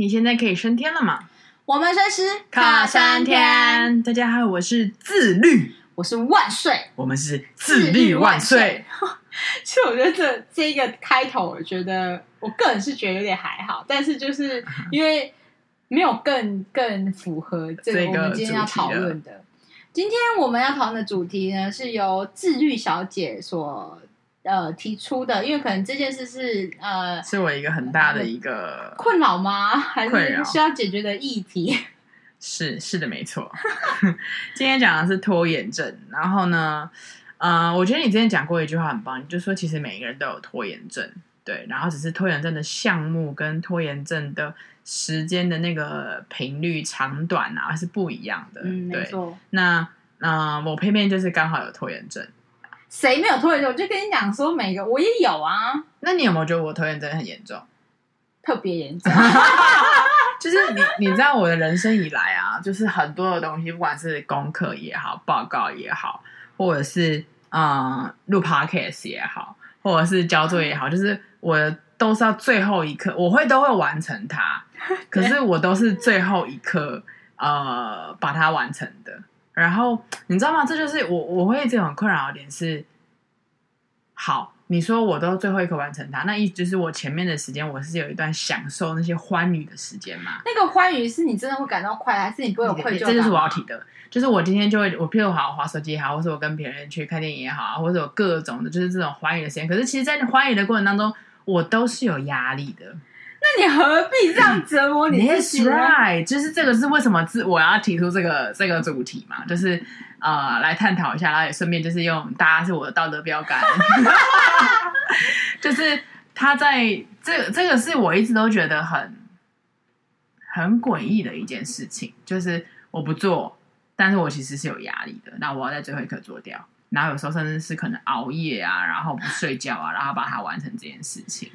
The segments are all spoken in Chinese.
你现在可以升天了吗？我们随时卡三天。大家好，我是自律，我是万岁，我们是自律万岁。其实我觉得这这一个开头，我觉得我个人是觉得有点还好，但是就是 因为没有更更符合这个我们今天要讨论的。今天我们要讨论的主题呢，是由自律小姐所。呃，提出的，因为可能这件事是呃，是我一个很大的一个困扰吗？还是需要解决的议题？是是的，没错。今天讲的是拖延症，然后呢，呃，我觉得你之前讲过一句话很棒，你就说其实每一个人都有拖延症，对，然后只是拖延症的项目跟拖延症的时间的那个频率长短啊是不一样的，嗯，对，没错。那呃，我偏偏就是刚好有拖延症。谁没有拖延症？我就跟你讲说，每个我也有啊。那你有没有觉得我拖延症很严重？特别严重。就是你，你知道我的人生以来啊，就是很多的东西，不管是功课也好，报告也好，或者是嗯录 podcast 也好，或者是交作业也好，就是我都是要最后一刻，我会都会完成它。可是我都是最后一刻呃把它完成的。然后你知道吗？这就是我我会这种很困扰的点是，好，你说我都最后一刻完成它，那意思就是我前面的时间我是有一段享受那些欢愉的时间嘛？那个欢愉是你真的会感到快乐，还是你不会有愧疚感？这就是我要提的，就是我今天就会，我譬如好好滑手机也好，或者我跟别人去看电影也好啊，或者有各种的，就是这种欢愉的时间。可是其实，在欢愉的过程当中，我都是有压力的。那你何必这样折磨你自己呢？Right，就是这个是为什么自我要提出这个这个主题嘛，就是呃来探讨一下，然后也顺便就是用大家是我的道德标杆，就是他在这这个是我一直都觉得很很诡异的一件事情，就是我不做，但是我其实是有压力的，那我要在最后一刻做掉，然后有时候甚至是可能熬夜啊，然后不睡觉啊，然后把它完成这件事情，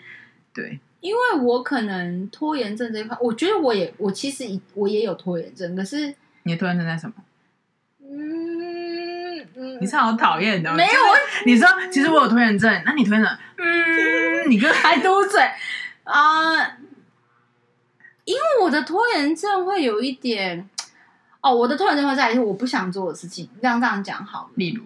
对。因为我可能拖延症这一块，我觉得我也我其实我也有拖延症，可是你的拖延症在什么？嗯嗯，你是好讨厌的，没有。你说其实我有拖延症，那你拖延症？嗯，你跟还嘟嘴啊？呃，因为我的拖延症会有一点哦，我的拖延症会在于我不想做的事情，这样这样讲好了。例如，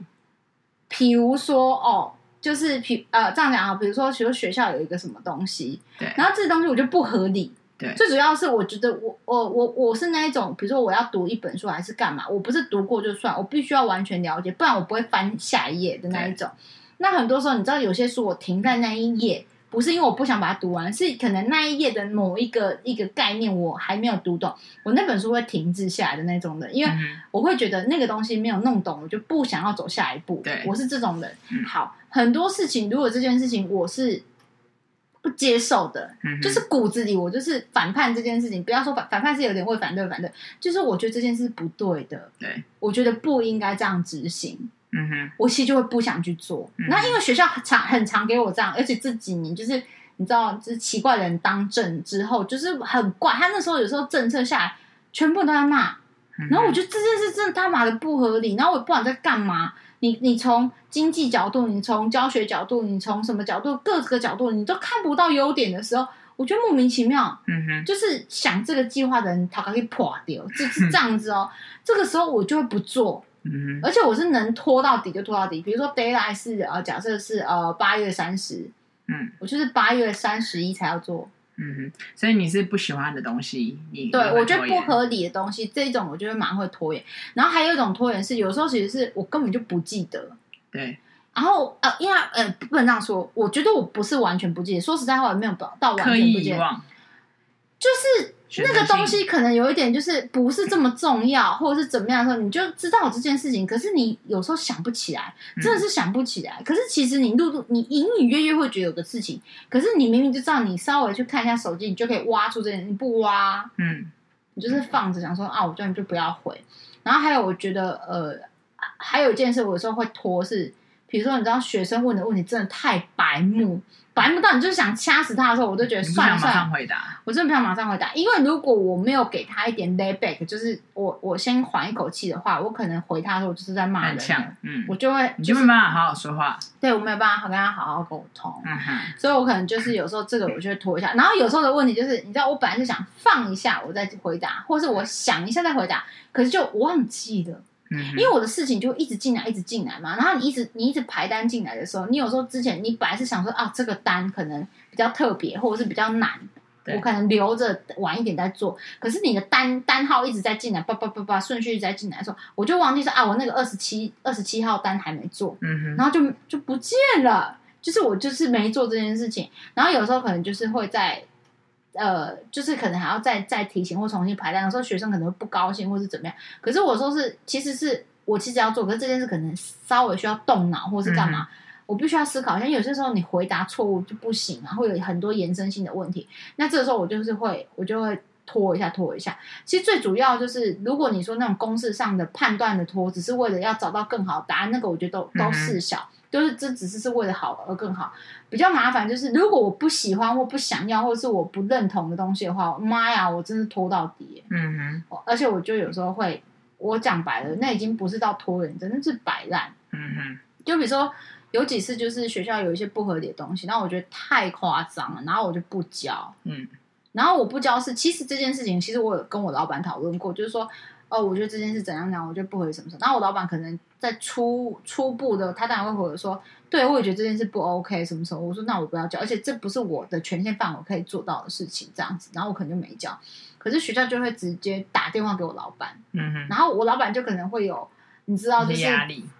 譬如说哦。就是，比呃这样讲啊，比如说，比如学校有一个什么东西，对，然后这个东西我就不合理，对，最主要是我觉得我我我我是那一种，比如说我要读一本书还是干嘛，我不是读过就算，我必须要完全了解，不然我不会翻下一页的那一种。那很多时候，你知道有些书我停在那一页。不是因为我不想把它读完，是可能那一页的某一个一个概念我还没有读懂，我那本书会停滞下来的那种的，因为我会觉得那个东西没有弄懂，我就不想要走下一步。对，我是这种人。好，很多事情如果这件事情我是不接受的，就是骨子里我就是反叛这件事情。不要说反反叛是有点会反对反对，就是我觉得这件事是不对的。对，我觉得不应该这样执行。嗯哼，我其实就会不想去做。那、嗯、因为学校很常很常给我这样，而且这几年就是你知道，就是奇怪的人当政之后，就是很怪。他那时候有时候政策下来，全部都在骂。然后我觉得这件事真的他妈的不合理。然后我也不管在干嘛。你你从经济角度，你从教学角度，你从什么角度，各个角度你都看不到优点的时候，我觉得莫名其妙。嗯哼，就是想这个计划的人，他可以破掉，就是这样子哦。这个时候我就会不做。嗯，而且我是能拖到底就拖到底。比如说 deadline 是呃，假设是呃八月三十，嗯，我就是八月三十一才要做。嗯哼，所以你是不喜欢的东西，你对我觉得不合理的东西，这种我觉得蛮会拖延。然后还有一种拖延是，有时候其实是我根本就不记得。对。然后呃，因为呃不能这样说，我觉得我不是完全不记得。说实在话，没有到完全不记得，就是。那个东西可能有一点，就是不是这么重要，或者是怎么样的时候，你就知道这件事情。可是你有时候想不起来，真的是想不起来。嗯、可是其实你录录，你隐隐约约会觉得有个事情，可是你明明就知道，你稍微去看一下手机，你就可以挖出这件。你不挖，嗯，你就是放着，想说啊，我叫你就不要回。然后还有，我觉得呃，还有一件事，我有时候会拖是，比如说你知道学生问的问题真的太白目。白目到，你就是想掐死他的时候，我都觉得算了算了。我真的不想马上回答，因为如果我没有给他一点 lay back，就是我我先缓一口气的话，我可能回他的时候就是在骂人。嗯，我就会、就是、你就没办法好好说话。对，我没有办法跟他好好沟通。嗯哼，所以我可能就是有时候这个我就会拖一下，然后有时候的问题就是，你知道我本来是想放一下我再回答，或是我想一下再回答，可是就忘记了。因为我的事情就一直进来，一直进来嘛。然后你一直你一直排单进来的时候，你有时候之前你本来是想说啊，这个单可能比较特别，或者是比较难，我可能留着晚一点再做。可是你的单单号一直在进来，叭叭叭叭，顺序一直在进来的时候，我就忘记说啊，我那个二十七二十七号单还没做，然后就就不见了，就是我就是没做这件事情。然后有时候可能就是会在。呃，就是可能还要再再提醒或重新排单的时候，学生可能会不高兴或是怎么样。可是我说是，其实是我其实要做，可是这件事可能稍微需要动脑或是干嘛，嗯、我必须要思考一下。有些时候你回答错误就不行啊，会有很多延伸性的问题。那这个时候我就是会，我就会拖一下，拖一下。其实最主要就是，如果你说那种公式上的判断的拖，只是为了要找到更好的答案，那个我觉得都都事小。嗯就是这只是是为了好而更好，比较麻烦就是如果我不喜欢或不想要或是我不认同的东西的话，妈呀，我真是拖到底。嗯哼，而且我就有时候会，我讲白了，那已经不是到拖人，真的是摆烂。嗯哼，就比如说有几次就是学校有一些不合理的东西，然后我觉得太夸张了，然后我就不交。嗯，然后我不交是其实这件事情，其实我有跟我老板讨论过，就是说。哦，我觉得这件事怎样讲，我觉得不合什么什么。然后我老板可能在初初步的，他当然会回我说，对，我也觉得这件事不 OK，什么什么。我说那我不要交，而且这不是我的权限范围可以做到的事情，这样子。然后我可能就没交。可是学校就会直接打电话给我老板，嗯哼。然后我老板就可能会有，你知道，就是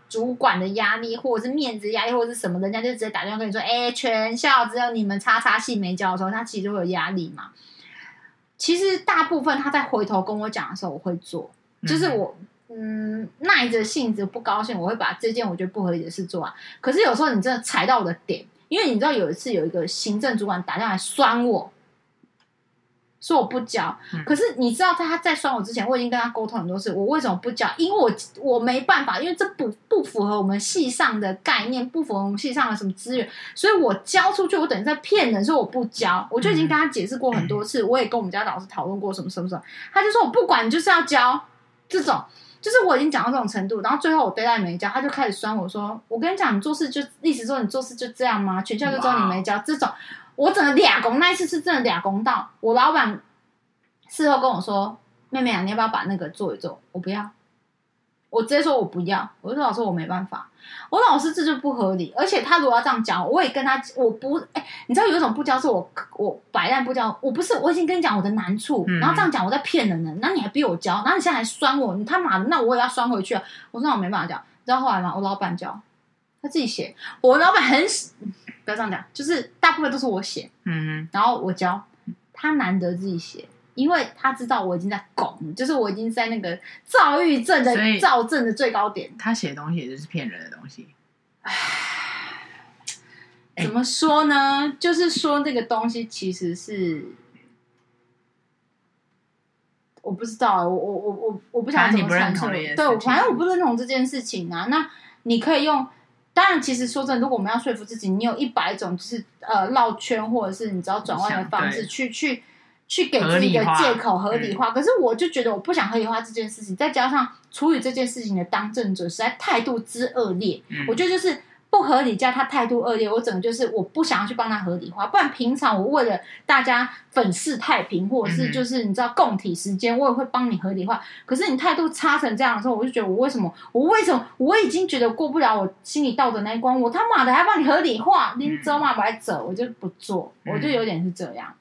主管的压力，或者是面子压力，或者是什么，人家就直接打电话跟你说，哎，全校只有你们叉叉系没交的时候，他其实就会有压力嘛。其实大部分他在回头跟我讲的时候，我会做。就是我，嗯，耐着性子不高兴，我会把这件我觉得不合理的事做完。可是有时候你真的踩到我的点，因为你知道有一次有一个行政主管打电话来酸我，说我不交。可是你知道他在酸我之前，我已经跟他沟通很多次，我为什么不交？因为我我没办法，因为这不不符合我们系上的概念，不符合我们系上的什么资源，所以我交出去，我等于在骗人，说我不交。我就已经跟他解释过很多次，我也跟我们家老师讨论过什么什么什么，他就说我不管，你就是要交。这种就是我已经讲到这种程度，然后最后我 deadline 没教，他就开始酸我说：“我跟你讲，你做事就意思说你做事就这样吗？全校就知道你没教。”这种我整个俩公那一次是真的俩公到我老板事后跟我说：“妹妹啊，你要不要把那个做一做？”我不要。我直接说我不要，我就说老师我没办法，我老师这就不合理，而且他如果要这样讲，我也跟他我不哎，你知道有一种不教是我我摆烂不教，我不是我已经跟你讲我的难处，嗯、然后这样讲我在骗人呢，那你还逼我教，然后你现在还酸我，你他妈的，那我也要酸回去啊！我说那我没办法教，你知道后来吗？我老板教，他自己写，我老板很不要这样讲，就是大部分都是我写，嗯嗯，然后我教，他难得自己写。因为他知道我已经在拱，就是我已经在那个躁郁症的躁症的最高点。他写的东西也就是骗人的东西。唉，怎么说呢？就是说这个东西其实是我不知道，我我我我我不想怎么阐述。对，反正我不认同这件事情啊。那你可以用，当然，其实说真的，如果我们要说服自己，你有一百种就是呃绕圈或者是你知道转弯的方式去去。去给自己的借口合理化，可是我就觉得我不想合理化这件事情，再加上处理这件事情的当政者实在态度之恶劣，我觉得就是不合理加他态度恶劣，我整个就是我不想要去帮他合理化，不然平常我为了大家粉饰太平，或者是就是你知道共体时间，我也会帮你合理化。可是你态度差成这样的时候，我就觉得我为什么我为什么我已经觉得过不了我心里道德那一关，我他妈的还帮你合理化，你走嘛，我还走，我就不做，我就有点是这样。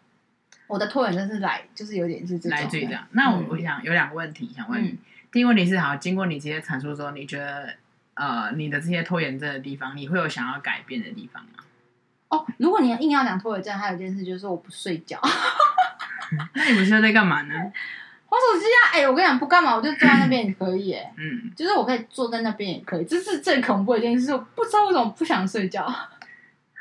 我的拖延症是来，就是有点是这种来自于这样。那我我想有两个问题想问你。嗯、第一个问题是，好，经过你这些阐述之后，你觉得呃，你的这些拖延症的地方，你会有想要改变的地方吗？哦，如果你硬要讲拖延症，还有一件事就是我不睡觉。那你们现在在干嘛呢？滑手机啊！哎、欸，我跟你讲，不干嘛，我就坐在那边也可以。哎，嗯，就是我可以坐在那边也可以。这是最恐怖的一件事，我不知道为什么不想睡觉。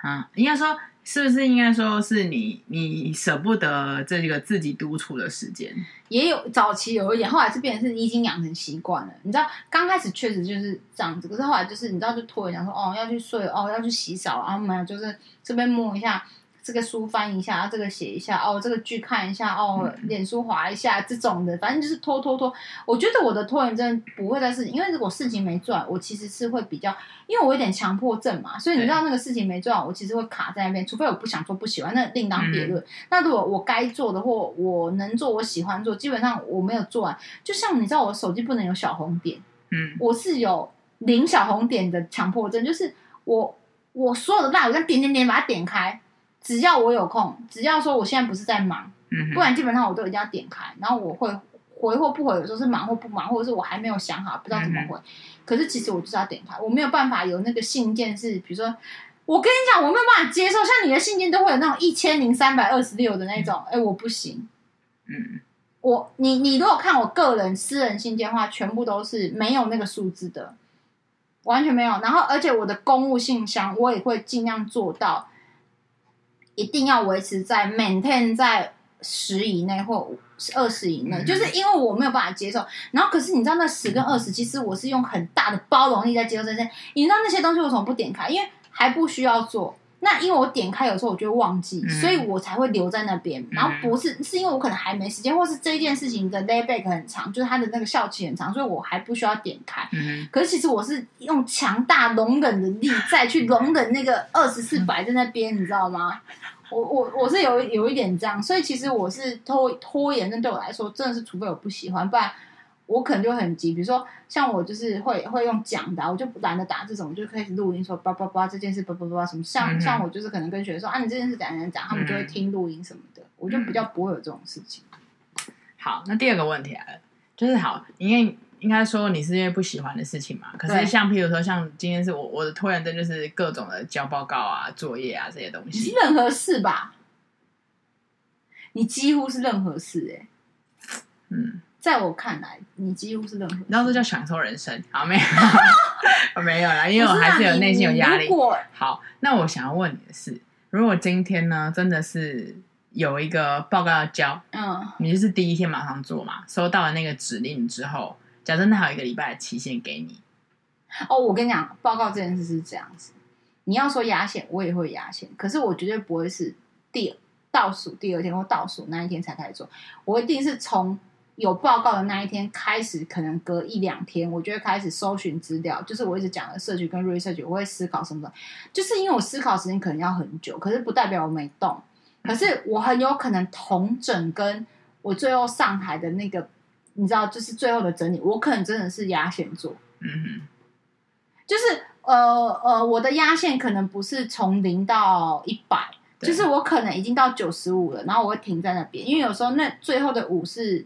啊，应该说。是不是应该说是你你舍不得这个自己独处的时间？也有早期有一点，后来是变成是你已经养成习惯了。你知道，刚开始确实就是这样子，可是后来就是你知道，就拖延讲说哦要去睡哦要去洗澡，然后没有就是这边摸一下。这个书翻一下，这个写一下，哦，这个剧看一下，哦，脸书划一下，这种的，反正就是拖拖拖。我觉得我的拖延症不会在事情，因为如果事情没做完，我其实是会比较，因为我有点强迫症嘛，所以你知道那个事情没做完，我其实会卡在那边，除非我不想做、不喜欢，那另当别论。嗯、那如果我该做的或我能做、我喜欢做，基本上我没有做完，就像你知道，我手机不能有小红点，嗯，我是有零小红点的强迫症，就是我我所有的蜡，我要点点点把它点开。只要我有空，只要说我现在不是在忙，嗯、不然基本上我都一定要点开，然后我会回或不回，有时候是忙或不忙，或者是我还没有想好，不知道怎么回。嗯、可是其实我就是要点开，我没有办法有那个信件是，比如说我跟你讲，我没有办法接受，像你的信件都会有那种一千零三百二十六的那种，哎、嗯，我不行。嗯，我你你如果看我个人私人信件的话，全部都是没有那个数字的，完全没有。然后而且我的公务信箱，我也会尽量做到。一定要维持在 maintain 在十以内或二十以内，就是因为我没有办法接受。然后，可是你知道那十跟二十，其实我是用很大的包容力在接受这些。你知道那些东西为什么不点开？因为还不需要做。那因为我点开有时候我就会忘记，所以我才会留在那边。然后不是是因为我可能还没时间，或是这一件事情的 layback 很长，就是它的那个效期很长，所以我还不需要点开。可是其实我是用强大容忍的力再去容忍那个二十四摆在那边，你知道吗？我我我是有有一点这样，所以其实我是拖拖延症对我来说真的是，除非我不喜欢，不然我可能就很急。比如说像我就是会会用讲的，我就懒得打这种，我就开始录音说叭叭叭这件事叭叭叭什么。像像我就是可能跟学生说啊，你这件事怎样怎样讲，他们就会听录音什么的，我就比较不会有这种事情。好，那第二个问题来了，就是好，因为。应该说你是因为不喜欢的事情嘛？可是像譬如说，像今天是我我的拖延症，就是各种的交报告啊、作业啊这些东西。任何事吧，你几乎是任何事哎、欸。嗯，在我看来，你几乎是任何事。然后这叫享受人生，好没有？没有啦，因为我还是有内心有压力。好，那我想要问你的是，如果今天呢，真的是有一个报告要交，嗯，你就是第一天马上做嘛？收到了那个指令之后。假设那还有一个礼拜的期限给你，哦，我跟你讲，报告这件事是这样子，你要说压线，我也会压线，可是我绝对不会是第倒数第二天或倒数那一天才开始做，我一定是从有报告的那一天开始，可能隔一两天，我就会开始搜寻资料，就是我一直讲的社群跟 research，我会思考什么的，就是因为我思考时间可能要很久，可是不代表我没动，可是我很有可能同整跟我最后上台的那个。你知道，就是最后的整理，我可能真的是压线做，嗯哼，就是呃呃，我的压线可能不是从零到一百，就是我可能已经到九十五了，然后我会停在那边，因为有时候那最后的五是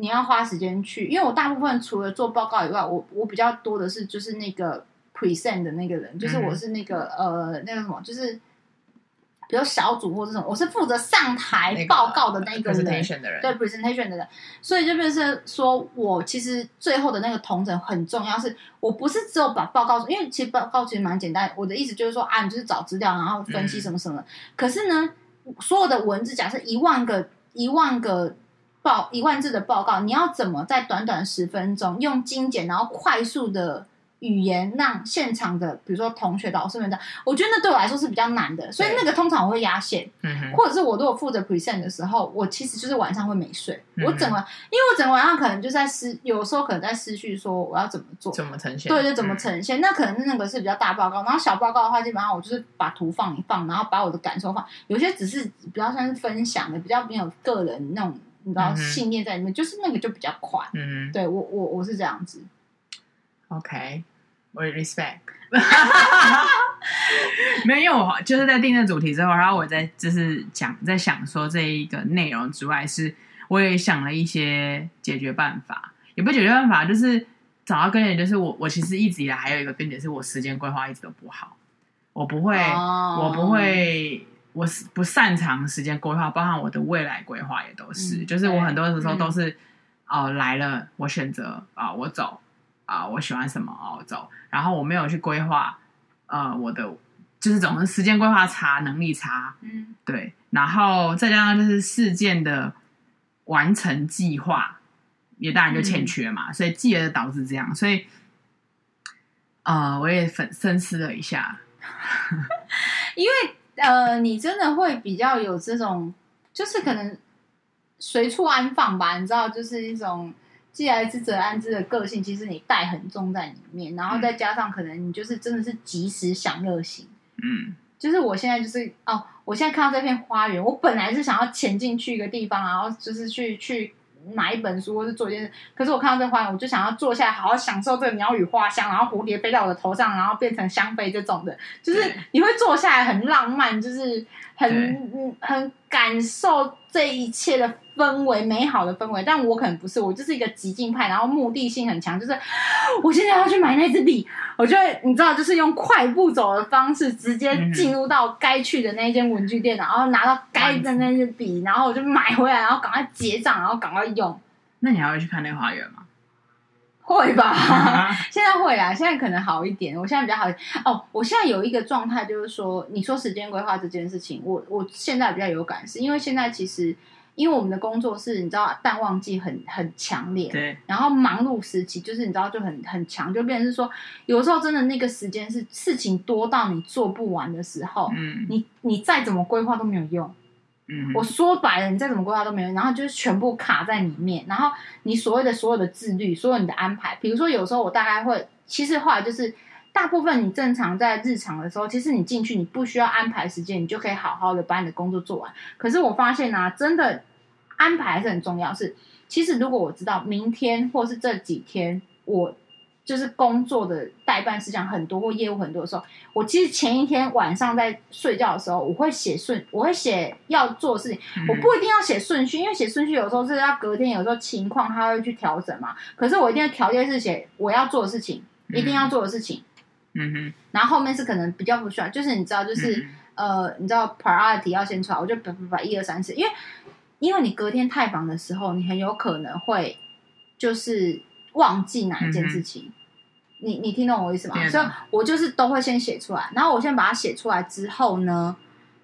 你要花时间去，因为我大部分除了做报告以外，我我比较多的是就是那个 present 的那个人，就是我是那个、嗯、呃那个什么，就是。比如小组或这种，我是负责上台报告的那个人，对 presentation 的人，所以就变成说我其实最后的那个同整很重要，是我不是只有把报告，因为其实报告其实蛮简单，我的意思就是说啊，你就是找资料，然后分析什么什么。嗯、可是呢，所有的文字，假设一万个一万个报一万字的报告，你要怎么在短短十分钟用精简，然后快速的。语言让现场的，比如说同学、老师们的，我觉得那对我来说是比较难的，所以那个通常我会压线，嗯、哼。或者是我如果负责 present 的时候，我其实就是晚上会没睡，嗯、我整个，因为我整个晚上可能就在思，有时候可能在思绪说我要怎么做，怎么呈现，对，就怎么呈现，嗯、那可能那个是比较大报告，然后小报告的话，基本上我就是把图放一放，然后把我的感受放，有些只是比较像是分享的，比较没有个人那种你知道信念在里面，就是那个就比较快，嗯，对我我我是这样子，OK。我 respect，没有，就是在定这主题之后，然后我在就是讲，在想说这一个内容之外，是我也想了一些解决办法，也不解决办法，就是找到根源，就是我我其实一直以来还有一个根源，是我时间规划一直都不好，我不会，oh. 我不会，我是不擅长时间规划，包含我的未来规划也都是，嗯、就是我很多的时候都是哦、来了，我选择啊、呃，我走。啊，我喜欢什么哦，走。然后我没有去规划，呃，我的就是总是时间规划差，能力差，嗯，对，然后再加上就是事件的完成计划也当然就欠缺嘛，嗯、所以继而导致这样，所以呃，我也深深思了一下，因为呃，你真的会比较有这种，就是可能随处安放吧，你知道，就是一种。既来之则安之的个性，其实你带很重在里面，然后再加上可能你就是真的是及时享乐型，嗯，就是我现在就是哦，我现在看到这片花园，我本来是想要潜进去一个地方，然后就是去去买一本书或是做一件事，可是我看到这花园，我就想要坐下来好好享受这个鸟语花香，然后蝴蝶飞到我的头上，然后变成香妃这种的，就是你会坐下来很浪漫，就是很很感受这一切的。氛围美好的氛围，但我可能不是，我就是一个激进派，然后目的性很强，就是我现在要去买那支笔，我觉得你知道，就是用快步走的方式，直接进入到该去的那间文具店，然后拿到该的那支笔，然后我就买回来，然后赶快结账，然后赶快用。那你还会去看那个花园吗？会吧，现在会啦，现在可能好一点，我现在比较好。哦，我现在有一个状态，就是说，你说时间规划这件事情，我我现在比较有感，是因为现在其实。因为我们的工作是，你知道，淡旺季很很强烈，对。然后忙碌时期就是你知道就很很强，就变成是说，有时候真的那个时间是事情多到你做不完的时候，嗯，你你再怎么规划都没有用，嗯。我说白了，你再怎么规划都没有用，然后就是全部卡在里面，然后你所谓的所有的自律，所有你的安排，比如说有时候我大概会，其实后来就是大部分你正常在日常的时候，其实你进去你不需要安排时间，你就可以好好的把你的工作做完。可是我发现啊，真的。安排还是很重要。是，其实如果我知道明天或是这几天我就是工作的待办事项很多或业务很多的时候，我其实前一天晚上在睡觉的时候，我会写顺，我会写要做的事情。我不一定要写顺序，因为写顺序有时候是要隔天，有时候情况他会去调整嘛。可是我一定要条件是写我要做的事情，一定要做的事情。嗯哼。然后后面是可能比较不需要，就是你知道，就是呃，你知道 priority 要先出来，我就把把一二三四，因为。因为你隔天太忙的时候，你很有可能会就是忘记哪一件事情。嗯、你你听懂我意思吗？所以我就是都会先写出来，然后我先把它写出来之后呢。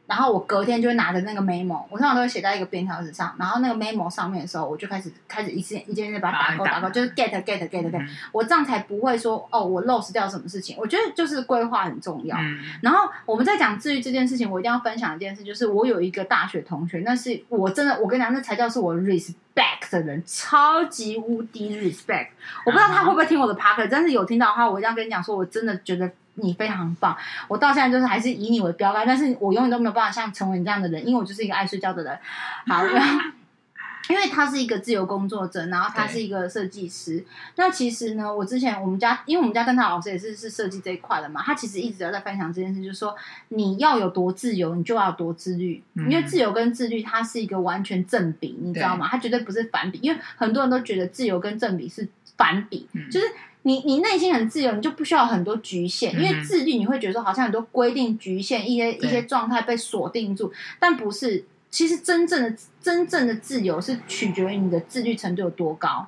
然后我隔天就会拿着那个 memo，我通常都会写在一个便条纸上。然后那个 memo 上面的时候，我就开始开始一件一件一件把它打勾打勾，就是 get get get get，、嗯、我这样才不会说哦，我 lose 掉什么事情。我觉得就是规划很重要。嗯、然后我们在讲治愈这件事情，我一定要分享一件事，就是我有一个大学同学，那是我真的，我跟你讲，那才叫是我 respect 的人，超级无敌 respect。我不知道他会不会听我的 podcast，但是有听到的话，我一定要跟你讲说，我真的觉得。你非常棒，我到现在就是还是以你为标杆，但是我永远都没有办法像成为你这样的人，因为我就是一个爱睡觉的人。好，然后 因为他是一个自由工作者，然后他是一个设计师。那其实呢，我之前我们家，因为我们家灯塔老师也是是设计这一块的嘛，他其实一直都在分享这件事，就是说你要有多自由，你就要有多自律，因为自由跟自律它是一个完全正比，你知道吗？它绝对不是反比，因为很多人都觉得自由跟正比是反比，就是。你你内心很自由，你就不需要很多局限，因为自律你会觉得说好像很多规定局限一些一些状态被锁定住，但不是，其实真正的真正的自由是取决于你的自律程度有多高。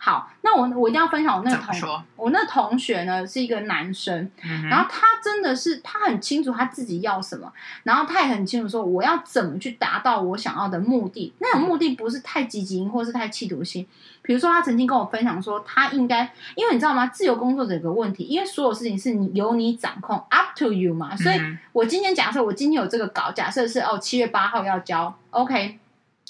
好，那我我一定要分享我那个同我那同学呢是一个男生，嗯、然后他真的是他很清楚他自己要什么，然后他也很清楚说我要怎么去达到我想要的目的。那种目的不是太积极或是太企图心。比如说他曾经跟我分享说，他应该因为你知道吗？自由工作者有个问题，因为所有事情是你由你掌控，up to you 嘛。所以我今天假设我今天有这个稿，假设是哦七月八号要交，OK。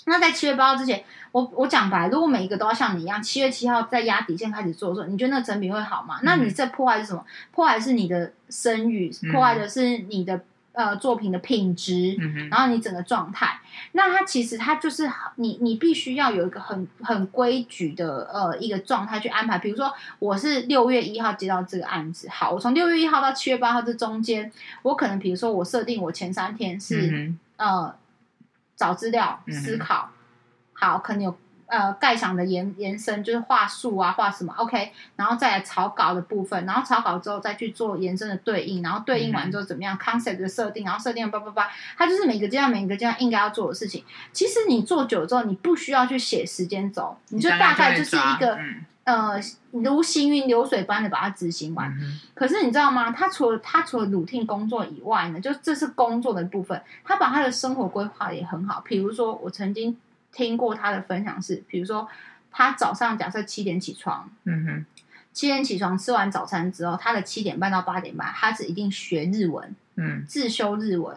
那在七月八号之前，我我讲白，如果每一个都要像你一样，七月七号在压底线开始做的时候，你觉得那个成品会好吗？嗯、那你这破坏是什么？破坏是你的声誉，破坏的是你的、嗯、呃作品的品质，然后你整个状态。那它其实它就是你你必须要有一个很很规矩的呃一个状态去安排。比如说我是六月一号接到这个案子，好，我从六月一号到七月八号这中间，我可能比如说我设定我前三天是、嗯、呃。找资料、思考，好，可能有呃概想的延延伸，就是画树啊，画什么，OK，然后再来草稿的部分，然后草稿之后再去做延伸的对应，然后对应完之后怎么样、嗯、，concept 的设定，然后设定叭叭叭，它就是每个阶段每个阶段应该要做的事情。其实你做久之后，你不需要去写时间轴，你就大概就是一个。呃如行云流水般的把它执行完。嗯、可是你知道吗？他除了他除了 routine 工作以外呢，就这是工作的部分，他把他的生活规划也很好。比如说，我曾经听过他的分享是，比如说他早上假设七点起床，嗯哼，七点起床吃完早餐之后，他的七点半到八点半，他是一定学日文，嗯，自修日文，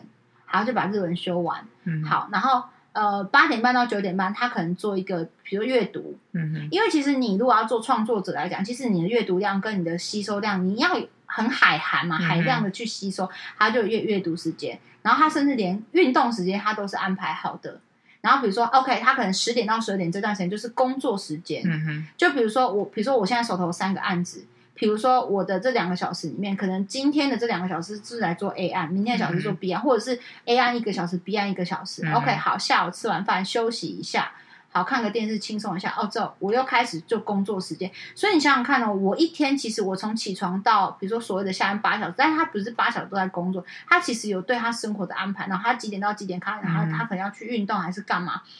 然后就把日文修完，嗯，好，然后。呃，八点半到九点半，他可能做一个，比如阅读，嗯哼，因为其实你如果要做创作者来讲，其实你的阅读量跟你的吸收量，你要很海涵嘛，海量的去吸收，他就有阅阅读时间，然后他甚至连运动时间他都是安排好的。然后比如说，OK，他可能十点到十二点这段时间就是工作时间，嗯哼，就比如说我，比如说我现在手头三个案子。比如说，我的这两个小时里面，可能今天的这两个小时是来做 A 案，明天的小时做 B 案，嗯、或者是 A 案一个小时，B 案一个小时。嗯、OK，好，下午吃完饭休息一下，好，看个电视轻松一下。哦，之后我又开始做工作时间。所以你想想看哦，我一天其实我从起床到，比如说所谓的下班八小时，但是他不是八小时都在工作，他其实有对他生活的安排。然后他几点到几点开，然后他可能要去运动还是干嘛？嗯、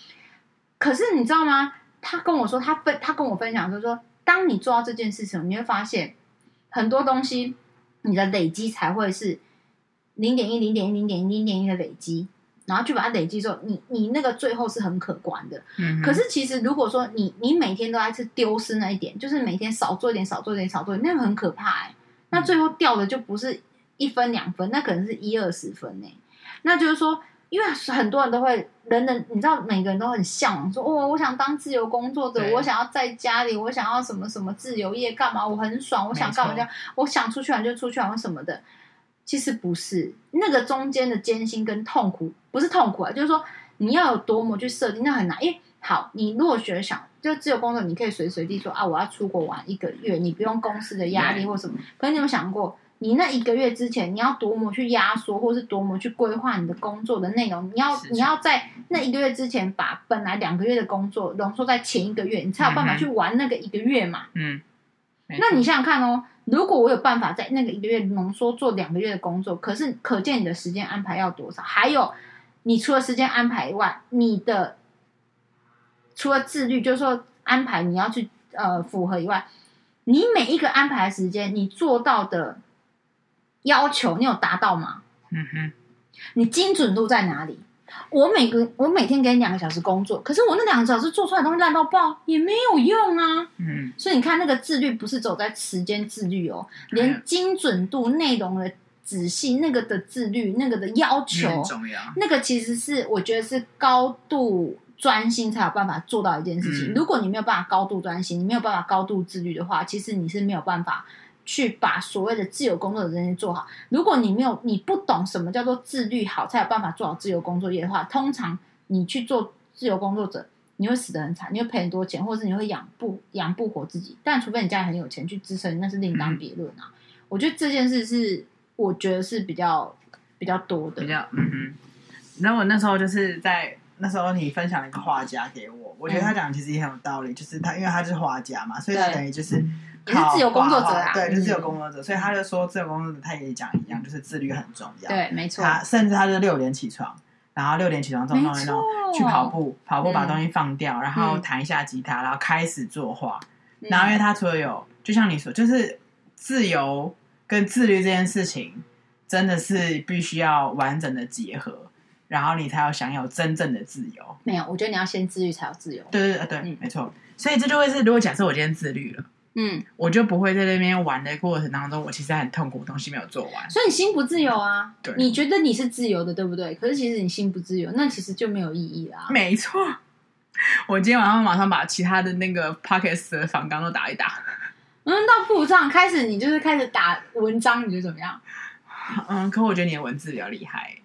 可是你知道吗？他跟我说，他分他跟我分享就是说，当你做到这件事情，你会发现。很多东西，你的累积才会是零点一、零点一、零点一、零点一的累积，然后去把它累积之后，你你那个最后是很可观的。嗯。可是其实如果说你你每天都在去丢失那一点，就是每天少做一点、少做一点、少做一点，那个很可怕哎、欸。那最后掉的就不是一分两分，那可能是一二十分呢、欸。那就是说。因为很多人都会，人人你知道，每个人都很向往说，哦，我想当自由工作者，我想要在家里，我想要什么什么自由业干嘛？我很爽，我想干嘛就，我想出去玩就出去玩，什么的。其实不是，那个中间的艰辛跟痛苦，不是痛苦啊，就是说你要有多么去设定，那很难。因为好，你如果觉得想就自由工作，你可以随随地说啊，我要出国玩一个月，你不用公司的压力或什么。对可是你有想过？你那一个月之前，你要多么去压缩，或是多么去规划你的工作的内容？你要你要在那一个月之前，把本来两个月的工作浓缩在前一个月，你才有办法去玩那个一个月嘛。嗯，那你想想看哦，如果我有办法在那个一个月浓缩做两个月的工作，可是可见你的时间安排要多少？还有，你除了时间安排以外，你的除了自律，就是说安排你要去呃符合以外，你每一个安排的时间，你做到的。要求你有达到吗？嗯哼，你精准度在哪里？我每个我每天给你两个小时工作，可是我那两个小时做出来的东西烂到爆，也没有用啊。嗯，所以你看那个自律不是走在时间自律哦，连精准度、内容的仔细、那个的自律、那个的要求，很重要。那个其实是我觉得是高度专心才有办法做到一件事情。嗯，如果你没有办法高度专心，你没有办法高度自律的话，其实你是没有办法。去把所谓的自由工作者这些做好。如果你没有，你不懂什么叫做自律好，才有办法做好自由工作业的话，通常你去做自由工作者，你会死得很惨，你会赔很多钱，或者是你会养不养不活自己。但除非你家里很有钱去支撑，那是另当别论啊。嗯、我觉得这件事是，我觉得是比较比较多的。比较嗯哼。然后我那时候就是在那时候你分享了一个画家给我，我觉得他讲的其实也很有道理，就是他因为他是画家嘛，所以他等于就是。嗯也是自由工作者啊，对，就是自由工作者，嗯、所以他就说，自由工作者他也讲一样，就是自律很重要。对，没错。他甚至他就六点起床，然后六点起床之后弄一弄，去跑步，跑步把东西放掉，嗯、然后弹一下吉他，然后开始作画。嗯、然后因为他除了有，就像你说，就是自由跟自律这件事情，真的是必须要完整的结合，然后你才要享有真正的自由。没有，我觉得你要先自律才有自由。对对对对，嗯、没错。所以这就会是，如果假设我今天自律了。嗯，我就不会在那边玩的过程当中，我其实很痛苦，东西没有做完，所以你心不自由啊。对，你觉得你是自由的，对不对？可是其实你心不自由，那其实就没有意义啦。没错，我今天晚上马上把其他的那个 Podcast 的房纲都打一打。嗯，到铺上开始，你就是开始打文章，你觉得怎么样？嗯，可我觉得你的文字比较厉害，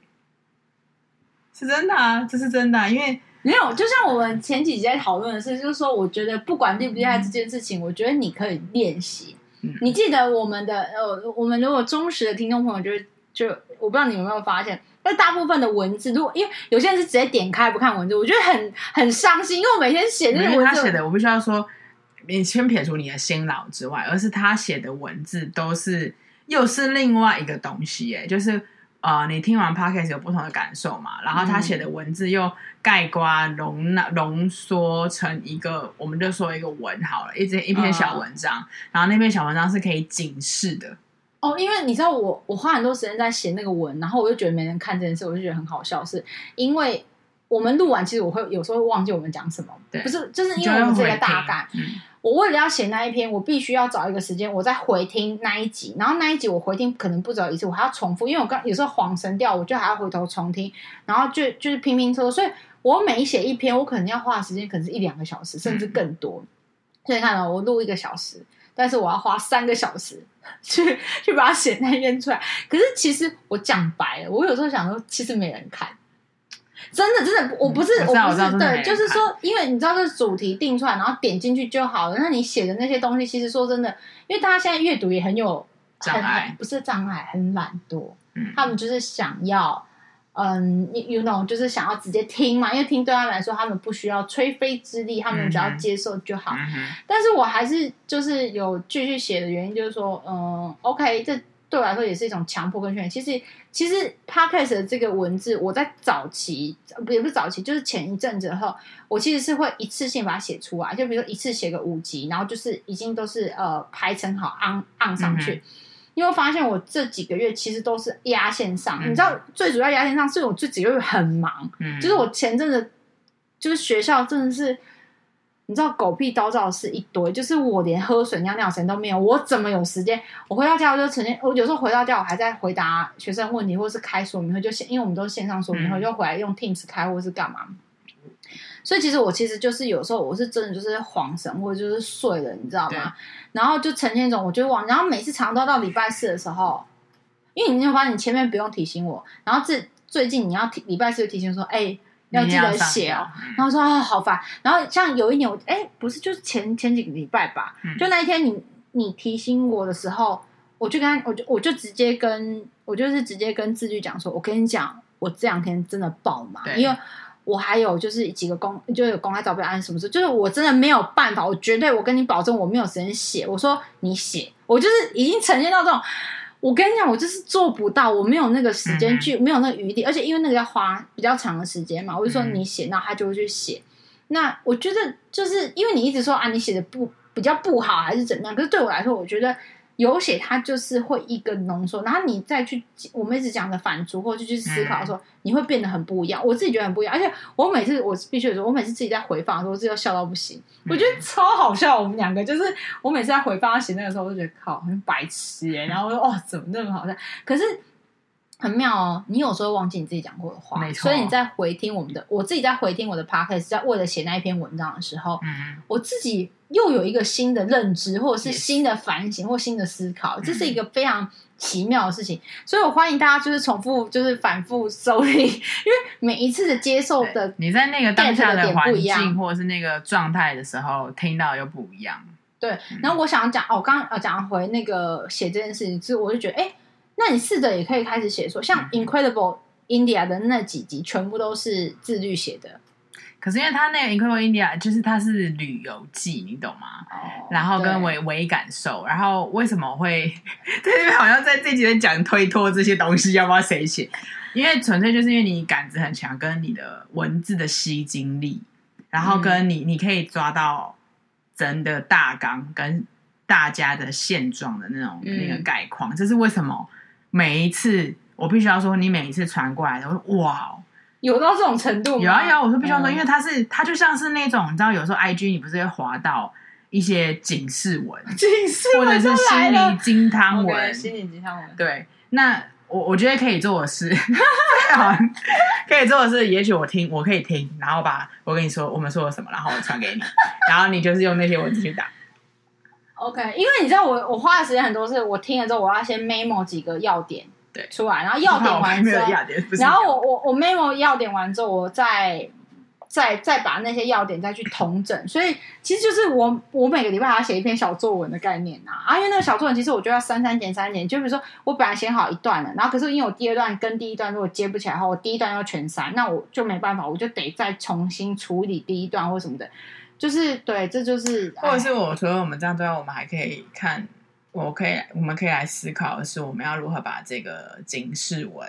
是真的啊，这是真的啊，因为。没有，就像我们前几集在讨论的是，就是说，我觉得不管厉不厉害这件事情，嗯、我觉得你可以练习。嗯、你记得我们的呃，我们如果忠实的听众朋友就，就就我不知道你有没有发现，那大部分的文字，如果因为有些人是直接点开不看文字，我觉得很很伤心，因为我每天写那个文字，他写的我必须要说，你先撇除你的辛劳之外，而是他写的文字都是又是另外一个东西，哎，就是。呃，你听完 podcast 有不同的感受嘛，然后他写的文字又概括容纳浓缩成一个，我们就说一个文好了，一一篇小文章，嗯、然后那篇小文章是可以警示的。哦，因为你知道我我花很多时间在写那个文，然后我就觉得没人看这件事，我就觉得很好笑，是因为我们录完，其实我会有时候会忘记我们讲什么，对，不是，就是因为我们这个大概。我为了要写那一篇，我必须要找一个时间，我再回听那一集，然后那一集我回听可能不止一次，我还要重复，因为我刚有时候恍神掉，我就还要回头重听，然后就就是拼拼凑凑，所以我每写一篇，我可能要花的时间可能是一两个小时，甚至 更多。嗯、所以你看到我录一个小时，但是我要花三个小时 去去把它写那一篇出来。可是其实我讲白了，我有时候想说，其实没人看。真的，真的，我不是，嗯、我，不是，对，就是说，因为你知道这主题定出来，然后点进去就好了。那你写的那些东西，其实说真的，因为大家现在阅读也很有障碍，不是障碍，很懒惰。嗯，他们就是想要，嗯，you know，就是想要直接听嘛，因为听对他们来说，他们不需要吹飞之力，他们只要接受就好。嗯、但是我还是就是有继续写的原因，就是说，嗯，OK，这。对我来说也是一种强迫跟训练。其实，其实 Podcast 的这个文字，我在早期也不是早期，就是前一阵子后，我其实是会一次性把它写出来。就比如说一次写个五集，然后就是已经都是呃排成好按按上去。因为我发现我这几个月其实都是压线上，嗯、你知道最主要压线上是我这几个月很忙，嗯、就是我前阵子就是学校真的是。你知道狗屁叨叨的事一堆，就是我连喝水尿尿时间都没有，我怎么有时间？我回到家我就成天，我有时候回到家我还在回答学生问题，或是开说明会，就线，因为我们都是线上说明会，就回来用 Teams 开或是干嘛。所以其实我其实就是有时候我是真的就是恍神或者就是睡了，你知道吗？然后就呈现一种我就忘，然后每次常都到礼拜四的时候，因为你有发现你前面不用提醒我，然后这最近你要提礼拜四就提醒说，哎、欸。要记得写哦，然后说啊好烦，然后像有一年我哎不是就是前前几个礼拜吧，嗯、就那一天你你提醒我的时候，我就跟他我就我就直接跟我就是直接跟字句讲说，我跟你讲，我这两天真的爆忙，因为我还有就是几个公就有公开照片案什么事，就是我真的没有办法，我绝对我跟你保证我没有时间写，我说你写，我就是已经呈现到这种。我跟你讲，我就是做不到，我没有那个时间去，嗯、没有那个余地，而且因为那个要花比较长的时间嘛，我就说你写，那他就会去写。那我觉得就是因为你一直说啊，你写的不比较不好，还是怎么样？可是对我来说，我觉得。有写，它就是会一个浓缩，然后你再去我们一直讲的反刍，或者去思考的时候，嗯、你会变得很不一样。我自己觉得很不一样，而且我每次我必须得说，我每次自己在回放的时候，我自己都笑到不行。嗯、我觉得超好笑，我们两个就是我每次在回放写那个时候，我就觉得靠，很白痴哎。然后我说哦，怎么那么好笑？可是很妙哦，你有时候忘记你自己讲过的话。所以你在回听我们的，我自己在回听我的 podcast，在为了写那一篇文章的时候，嗯、我自己。又有一个新的认知，或者是新的反省，或新的思考，这是一个非常奇妙的事情。所以我欢迎大家就是重复，就是反复收听，因为每一次的接受的，你在那个当下的环境或者是那个状态的时候，听到又不一样。对，然后我想讲，哦，刚刚呃讲回那个写这件事情，其实我就觉得，哎，那你试着也可以开始写说，像 Incredible India 的那几集，全部都是自律写的。可是因为他那个 Incredible India 就是它是旅游记，你懂吗？Oh, 然后跟微微感受，然后为什么会 在这边好像在这几天讲推脱这些东西，要不要谁写？因为纯粹就是因为你感知很强，跟你的文字的吸睛力，然后跟你、嗯、你可以抓到真的大纲跟大家的现状的那种、嗯、那个概况，这是为什么每一次我必须要说，你每一次传过来的，我说哇。有到这种程度吗？有啊有啊，我说必须要说，嗯、因为它是它就像是那种你知道，有时候 I G 你不是会滑到一些警示文，警示文或者是心灵鸡汤文，okay, 心灵鸡汤文。对，那我我觉得可以做的事，可以做的事，也许我听，我可以听，然后把我跟你说我们说了什么，然后我传给你，然后你就是用那些文字去打。OK，因为你知道我我花的时间很多，是我听了之后，我要先 memo 几个要点。对，出来，然后要点完之后，然后我我我 memo 要点完之后，我再再再把那些要点再去统整，所以其实就是我我每个礼拜还要写一篇小作文的概念啊。啊，因为那个小作文其实我觉得要删删减删减，就比如说我本来写好一段了，然后可是因为我第二段跟第一段如果接不起来的话，我第一段要全删，那我就没办法，我就得再重新处理第一段或什么的，就是对，这就是或者是我除了我们这样之外，我们还可以看。我可以，我们可以来思考的是，我们要如何把这个警示文，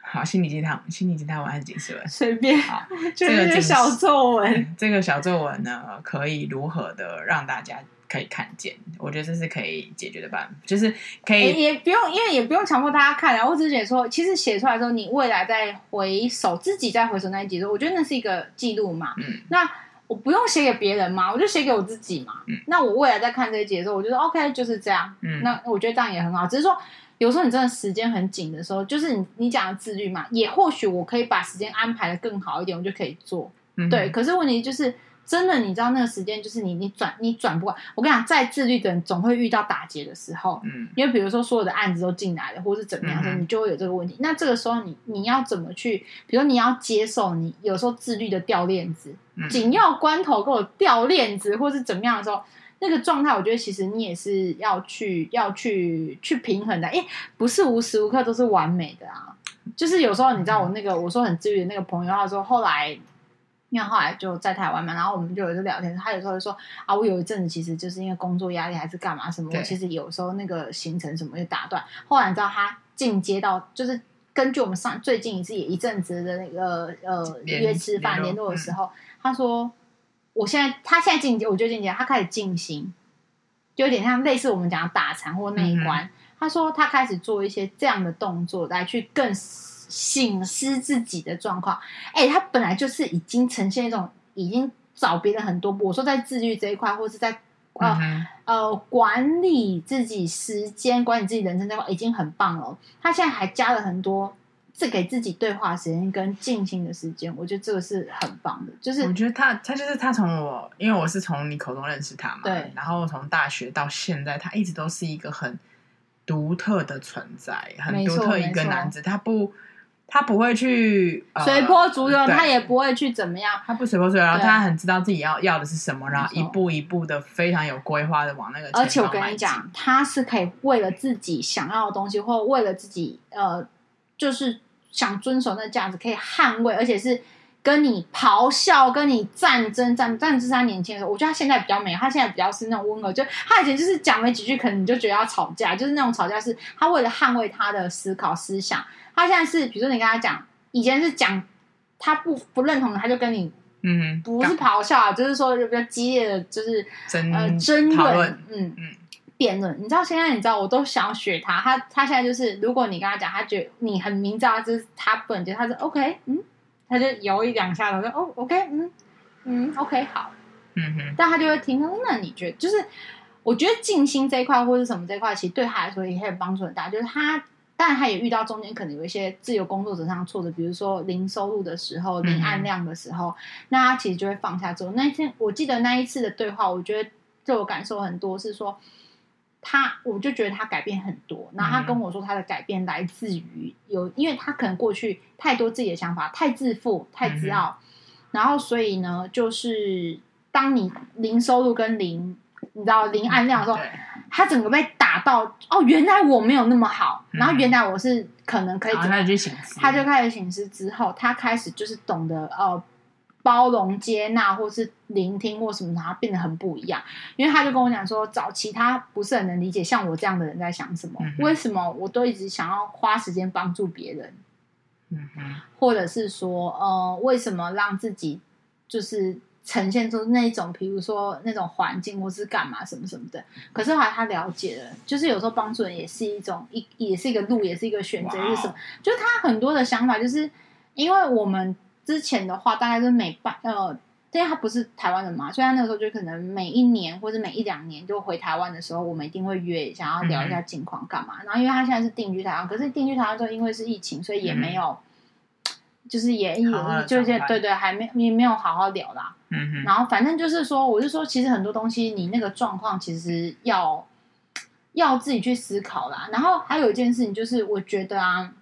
好，心理鸡汤，心理鸡汤文还是警示文，随便。好，这个小作文，这个小作文呢，可以如何的让大家可以看见？我觉得这是可以解决的办法，就是可以也，也不用，因为也不用强迫大家看啊。我只是写说，其实写出来之后，你未来再回首自己再回首那一集的时候，我觉得那是一个记录嘛。嗯，那。我不用写给别人嘛，我就写给我自己嘛。嗯、那我未来在看这一集的时候，我就说 OK，就是这样。嗯，那我觉得这样也很好。只是说，有时候你真的时间很紧的时候，就是你你讲的自律嘛，也或许我可以把时间安排的更好一点，我就可以做。嗯，对。可是问题就是。真的，你知道那个时间就是你，你转你转不过来。我跟你讲，再自律的人总会遇到打劫的时候。嗯，因为比如说所有的案子都进来了，或是怎么样的，你就会有这个问题。那这个时候你，你你要怎么去？比如你要接受你有时候自律的掉链子，紧要关头给我掉链子，或是怎么样的时候，那个状态，我觉得其实你也是要去要去去平衡的。哎，不是无时无刻都是完美的啊。就是有时候你知道我那个我说很自律的那个朋友，他说后来。因为后来就在台湾嘛，然后我们就有一次聊天，他有时候就说啊，我有一阵子其实就是因为工作压力还是干嘛什么，我其实有时候那个行程什么就打断。后来你知道他进阶到，就是根据我们上最近一次也一阵子的那个呃约吃饭联络的时候，他说我现在他现在进阶，我就进阶，他开始静心，就有点像类似我们讲的打禅或内观。他说他开始做一些这样的动作来去更。醒思自己的状况，哎、欸，他本来就是已经呈现一种已经找别人很多。我说在自律这一块，或是在呃、嗯、呃管理自己时间、管理自己人生这块，已经很棒了。他现在还加了很多，是给自己对话时间跟静心的时间。我觉得这个是很棒的。就是我觉得他他就是他从我，因为我是从你口中认识他嘛，对。然后从大学到现在，他一直都是一个很独特的存在，很独特一个男子，他不。他不会去随波逐流，他也不会去怎么样。他不随波逐流，然后他很知道自己要要的是什么，然后一步一步的非常有规划的往那个。而且我跟你讲，他是可以为了自己想要的东西，或为了自己呃，就是想遵守那个价值，可以捍卫，而且是跟你咆哮、跟你战争、战战。是他年轻的时候，我觉得他现在比较美，他现在比较是那种温和。就他以前就是讲没几句，可能你就觉得要吵架，就是那种吵架是他为了捍卫他的思考思想。他现在是，比如说你跟他讲，以前是讲他不不认同的，他就跟你，嗯，不是咆哮啊，就是说就比较激烈的，就是争呃争论，嗯嗯，辩论。你知道现在你知道我都想要学他，他他现在就是，如果你跟他讲，他觉得你很明知道就是他不能接，他说 OK，嗯，他就摇一两下他，说哦 OK，嗯嗯 OK 好，嗯哼，但他就会听，那你觉得就是，我觉得静心这一块或者什么这一块，其实对他来说也很帮助很大，就是他。但他也遇到中间可能有一些自由工作者上挫折，比如说零收入的时候、零案量的时候，嗯、那他其实就会放下之后。那一天我记得那一次的对话，我觉得对我感受很多，是说他，我就觉得他改变很多。然后他跟我说，他的改变来自于有，因为他可能过去太多自己的想法，太自负、太自傲，嗯、然后所以呢，就是当你零收入跟零，你知道零按量的时候。嗯他整个被打到哦，原来我没有那么好，然后原来我是可能可以，他就开始醒思之后，他开始就是懂得呃包容接纳或是聆听或什么，他变得很不一样。因为他就跟我讲说，找其他不是很能理解像我这样的人在想什么，嗯、为什么我都一直想要花时间帮助别人，嗯哼，或者是说呃为什么让自己就是。呈现出那种，比如说那种环境，或是干嘛什么什么的。可是后来他了解了，就是有时候帮助人也是一种一，也是一个路，也是一个选择，是什么就是他很多的想法，就是因为我们之前的话，大概是每半呃，因为他不是台湾人嘛，所以他那个时候就可能每一年或者每一两年就回台湾的时候，我们一定会约，想要聊一下近况干嘛。Mm hmm. 然后因为他现在是定居台湾，可是定居台湾之后，因为是疫情，所以也没有。Mm hmm. 就是也也就是对对，还没也没有好好聊啦。嗯哼。然后反正就是说，我就说，其实很多东西，你那个状况，其实要要自己去思考啦。然后还有一件事情，就是我觉得啊，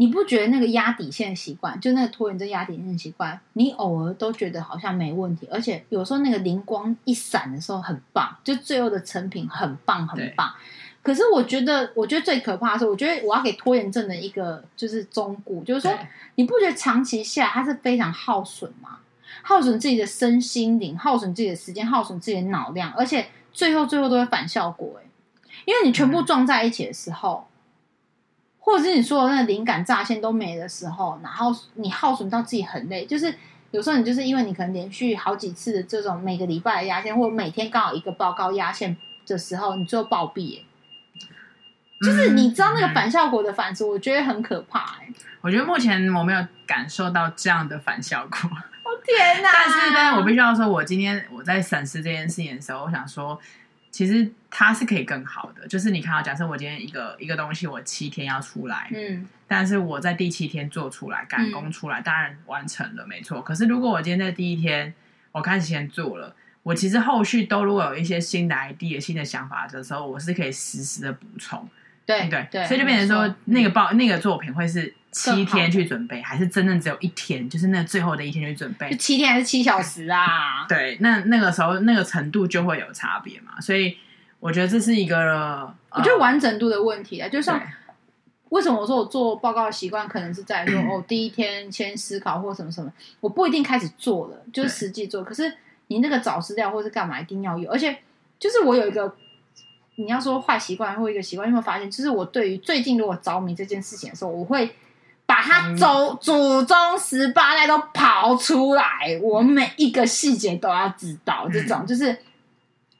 你不觉得那个压底线的习惯，就那个拖延症压底线的习惯，你偶尔都觉得好像没问题，而且有时候那个灵光一闪的时候很棒，就最后的成品很棒很棒。可是我觉得，我觉得最可怕的是，我觉得我要给拖延症的一个就是忠告，就是说，你不觉得长期下来它是非常耗损吗？耗损自己的身心灵，耗损自己的时间，耗损自己的脑量，而且最后最后都会反效果哎，因为你全部撞在一起的时候，嗯、或者是你说的那个灵感乍现都没的时候，然后你耗损到自己很累，就是有时候你就是因为你可能连续好几次的这种每个礼拜的压线，或者每天刚好一个报告压线的时候，你最后暴毙，就是你知道那个反效果的反思，我觉得很可怕哎。我觉得目前我没有感受到这样的反效果。哦天哪！但是呢，我必须要说，我今天我在审视这件事情的时候，我想说，其实它是可以更好的。就是你看到，假设我今天一个一个东西，我七天要出来，嗯，但是我在第七天做出来，赶工出来，嗯、当然完成了，没错。可是如果我今天在第一天我开始先做了，我其实后续都如果有一些新的 idea、新的想法的时候，我是可以实时的补充。对对对，所以就变成说，那个报那个作品会是七天去准备，还是真正只有一天？就是那最后的一天去准备，就七天还是七小时啊？对，那那个时候那个程度就会有差别嘛。所以我觉得这是一个，我觉得完整度的问题啊。就像为什么我说我做报告的习惯，可能是在说 哦，第一天先思考或什么什么，我不一定开始做了，就是实际做。可是你那个找资料或是干嘛一定要有，而且就是我有一个。你要说坏习惯或一个习惯，有没有发现？就是我对于最近如果着迷这件事情的时候，我会把他祖祖宗十八代都刨出来，我每一个细节都要知道。这种就是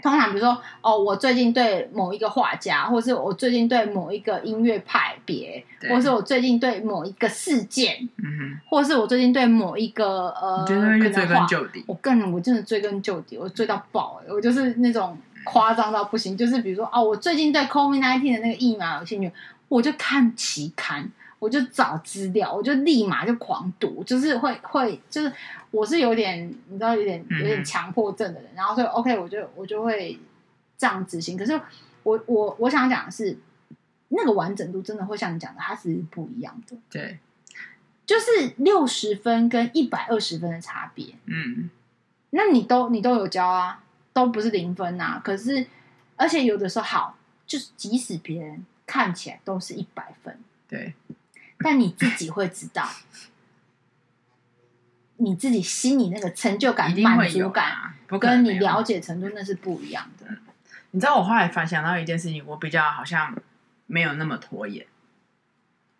通常，比如说哦，我最近对某一个画家，或是我最近对某一个音乐派别，或是我最近对某一个事件，嗯哼，或是我最近对某一个呃，追根究底。我更我真的追根究底，我追到爆，我就是那种。夸张到不行，就是比如说哦，我最近对 COVID-19 的那个疫苗有兴趣，我就看期刊，我就找资料，我就立马就狂读，就是会会就是我是有点你知道有点有点强迫症的人，嗯、然后所以 OK，我就我就会这样执行。可是我我我想讲的是，那个完整度真的会像你讲的，它是不一样的。对，就是六十分跟一百二十分的差别。嗯，那你都你都有教啊？都不是零分呐、啊，可是而且有的时候好，就是即使别人看起来都是一百分，对，但你自己会知道，你自己心里那个成就感、满足感，跟你了解程度那是不一样的。你知道我后来反想到一件事情，我比较好像没有那么拖延，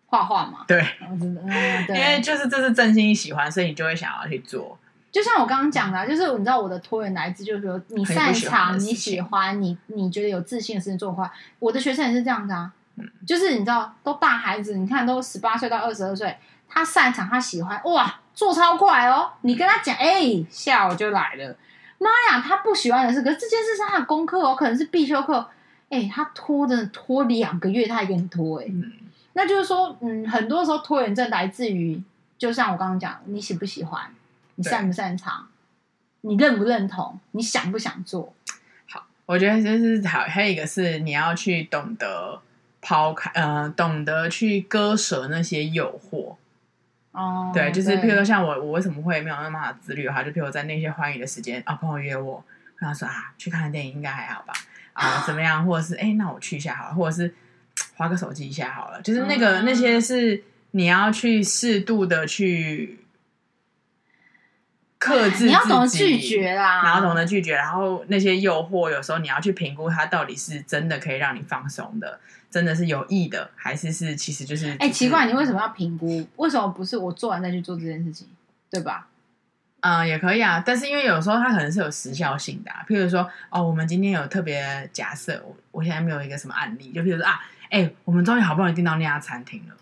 画画嘛，对，嗯，对，因为就是这是真心喜欢，所以你就会想要去做。就像我刚刚讲的，就是你知道我的拖延来自，就是说你擅长、你喜欢、你你觉得有自信的事情做的话，我的学生也是这样子啊。就是你知道，都大孩子，你看都十八岁到二十二岁，他擅长、他喜欢，哇，做超快哦。你跟他讲，哎、欸，下午就来了。妈呀，他不喜欢的是，可是这件事是他的功课哦，可能是必修课。哎、欸，他拖着拖两个月，他还给你拖、欸，哎，那就是说，嗯，很多时候拖延症来自于，就像我刚刚讲，你喜不喜欢？你擅不擅长？你认不认同？你想不想做？好，我觉得就是好。还有一个是你要去懂得抛开，呃，懂得去割舍那些诱惑。哦，对，就是譬如说，像我，我为什么会没有那么好自律？哈，就譬如在那些欢愉的时间啊，朋友约我，跟他说啊，去看电影应该还好吧？啊，怎么样？或者是哎、欸，那我去一下好了，或者是花个手机一下好了。就是那个、嗯、那些是你要去适度的去。克制，你要懂得拒绝啦，然后懂得拒绝，然后那些诱惑，有时候你要去评估它到底是真的可以让你放松的，真的是有益的，还是是其实就是哎、欸，奇怪，你为什么要评估？为什么不是我做完再去做这件事情，对吧？嗯，也可以啊，但是因为有时候它可能是有时效性的、啊，譬如说哦，我们今天有特别假设，我我现在没有一个什么案例，就譬如说啊，哎、欸，我们终于好不容易订到那家餐厅了，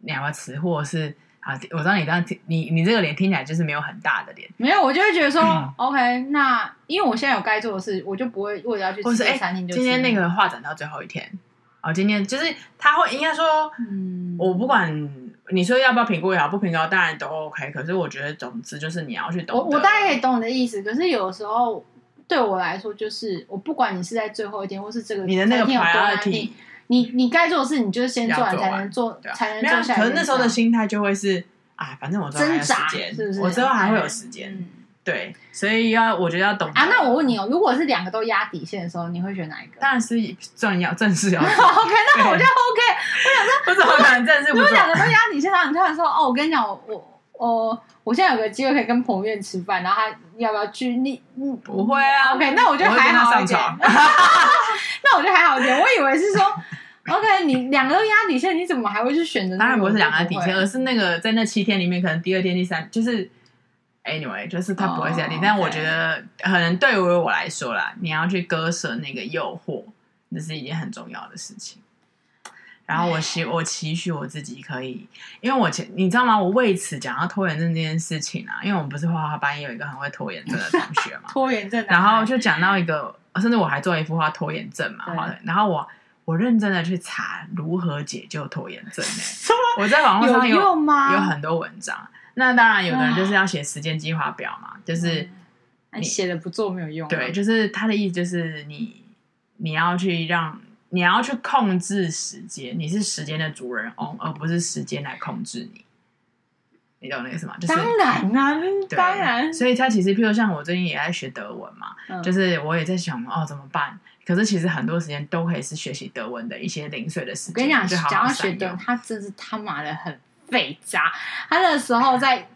你要不要吃，或者是？啊，我知道你刚刚你你这个脸听起来就是没有很大的脸，没有，我就会觉得说、嗯、，OK，那因为我现在有该做的事，我就不会为了要去吃餐厅就。今天那个画展到最后一天，哦，今天就是他会应该说，嗯，我不管你说要不要评估也好，不评估当然都 OK。可是我觉得总之就是你要去懂。我我大概可以懂你的意思，可是有时候对我来说，就是我不管你是在最后一天，或是这个你的那个 priority。你你该做的事，你就是先做完才能做，才能做下来。可能那时候的心态就会是啊，反正我之后还有时间，是不是？我之后还会有时间，对，所以要我觉得要懂啊。那我问你哦，如果是两个都压底线的时候，你会选哪一个？当然是重要正式要。OK，那我就 OK。我想说，我怎么可能正式？如果两个都压底线，然后你突然说哦，我跟你讲，我我哦，我现在有个机会可以跟彭院吃饭，然后他要不要去？你你不会啊？OK，那我就还好一点。那我就还好一点。我以为是说，OK，你两个都压底线，你怎么还会去选择？当然不是两个底线，而是那个在那七天里面，可能第二天、第三就是 anyway，就是他不会下定。Oh, okay. 但我觉得，可能对于我来说啦，你要去割舍那个诱惑，这是一件很重要的事情。然后我希我期许我自己可以，因为我前你知道吗？我为此讲到拖延症这件事情啊，因为我们不是画画班有一个很会拖延症的同学嘛，拖延症，然后就讲到一个，甚至我还做了一幅画拖延症嘛，然后我我认真的去查如何解救拖延症呢？我在网络上有有，有很多文章，那当然有的人就是要写时间计划表嘛，就是你写了不做没有用，对，就是他的意思就是你你要去让。你要去控制时间，你是时间的主人翁，而不是时间来控制你。你懂那个意思吗？就是、当然啊，当然。所以他其实，譬如像我最近也在学德文嘛，嗯、就是我也在想哦，怎么办？可是其实很多时间都可以是学习德文的一些零碎的时间。我跟你讲，想要学德文，他真是他妈的很废渣。他那时候在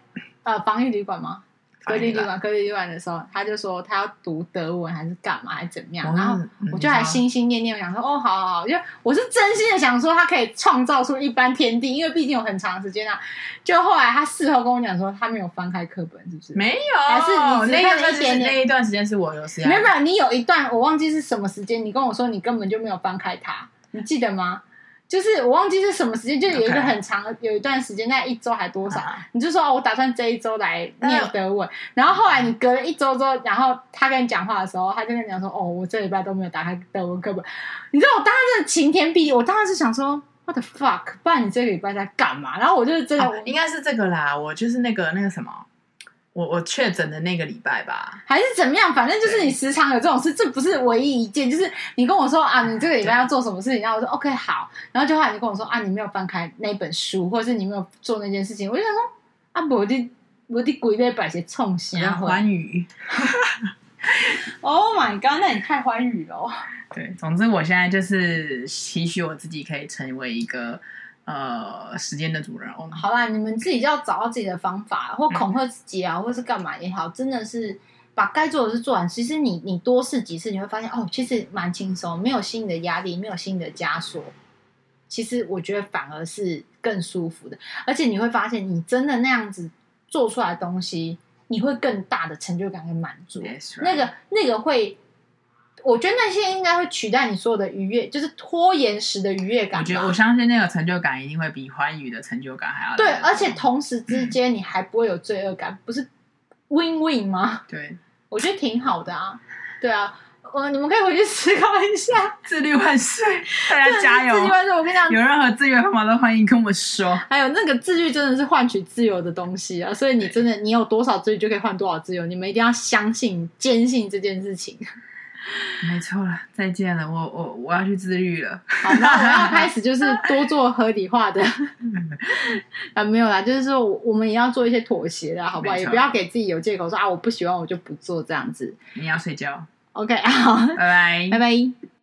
呃防疫旅馆吗？隔离旅馆，隔离旅馆的时候，他就说他要读德文还是干嘛还是怎么样？然后我就还心心念念，我想说哦，好好好，因为我是真心的想说他可以创造出一番天地，因为毕竟有很长时间啊。就后来他事后跟我讲说，他没有翻开课本，是不是？没有，还是你那一段时间？那一段时间是我有时间。没有没有，你有一段我忘记是什么时间，你跟我说你根本就没有翻开它，你记得吗？就是我忘记是什么时间，就有一个很长，Okay. 有一段时间，那一周还多少？啊、你就说哦，我打算这一周来念德文。然后后来你隔了一周之后，然后他跟你讲话的时候，他就跟你讲说：“哦，我这礼拜都没有打开德文课本。”你知道我当时的晴天霹雳，我当时是想说：“What the fuck？不然你这个礼拜在干嘛？”然后我就是真的，啊、应该是这个啦。我就是那个那个什么。我我确诊的那个礼拜吧，还是怎么样？反正就是你时常有这种事，这不是唯一一件。就是你跟我说啊，你这个礼拜要做什么事情，然后我说 OK 好，然后就后来你跟我说啊，你没有翻开那本书，或者是你没有做那件事情，我就想说啊，我的我的鬼在摆些冲心啊，欢愉。Oh my god，那你太欢愉了。对，总之我现在就是期许我自己可以成为一个。呃，时间的主人翁。好啦，你们自己就要找到自己的方法，或恐吓自己啊，嗯、或是干嘛也好，真的是把该做的事做完。其实你你多试几次，你会发现哦，其实蛮轻松，没有新的压力，没有新的枷锁。其实我觉得反而是更舒服的，而且你会发现，你真的那样子做出来的东西，你会更大的成就感跟满足。那个那个会。我觉得那些应该会取代你所有的愉悦，就是拖延时的愉悦感。我觉得我相信那个成就感一定会比欢愉的成就感还要对，而且同时之 间你还不会有罪恶感，嗯、不是 win win 吗？对，我觉得挺好的啊。对啊，我，你们可以回去思考一下。自律万岁，大家加油！自律万岁！我跟你讲，有任何自律方法都欢迎跟我说。还有那个自律真的是换取自由的东西啊，所以你真的你有多少自律就可以换多少自由，你们一定要相信、坚信这件事情。没错了，再见了，我我我要去自愈了。好，那我要开始就是多做合理化的 啊，没有啦，就是说我们也要做一些妥协的，好不好？也不要给自己有借口说啊，我不喜欢，我就不做这样子。你要睡觉。OK，好，拜拜，拜拜。